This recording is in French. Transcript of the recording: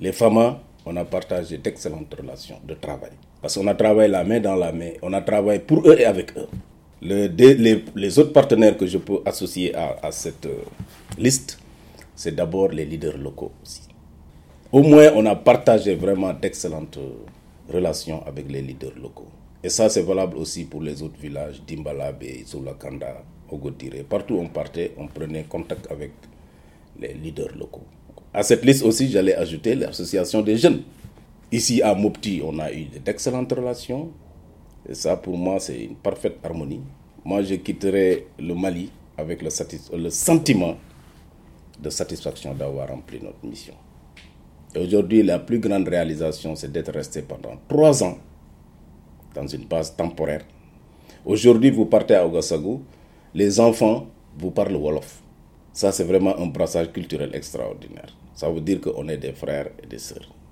Les femmes, on a partagé d'excellentes relations de travail. Parce qu'on a travaillé la main dans la main, on a travaillé pour eux et avec eux. les, autres partenaires que je peux associer à, cette euh, liste, c'est d'abord les leaders locaux aussi. Au moins, on a partagé vraiment d'excellentes euh, relations avec les leaders locaux. Et ça, c'est valable aussi pour les autres villages, Dimbalabe, Zulakanda, Ogodire. Partout où on partait, on prenait contact avec les leaders locaux. À cette liste aussi, j'allais ajouter l'association des jeunes. Ici à Mopti, on a eu d'excellentes relations. Et ça, pour moi, c'est une parfaite harmonie. Moi, je quitterai le Mali avec le, le sentiment de satisfaction d'avoir rempli notre mission. Aujourd'hui, la plus grande réalisation, c'est d'être resté pendant trois ans dans une base temporaire. Aujourd'hui, vous partez à Ogasagu, les enfants vous parlent Wolof. Ça, c'est vraiment un brassage culturel extraordinaire. Ça veut dire qu'on est des frères et des sœurs.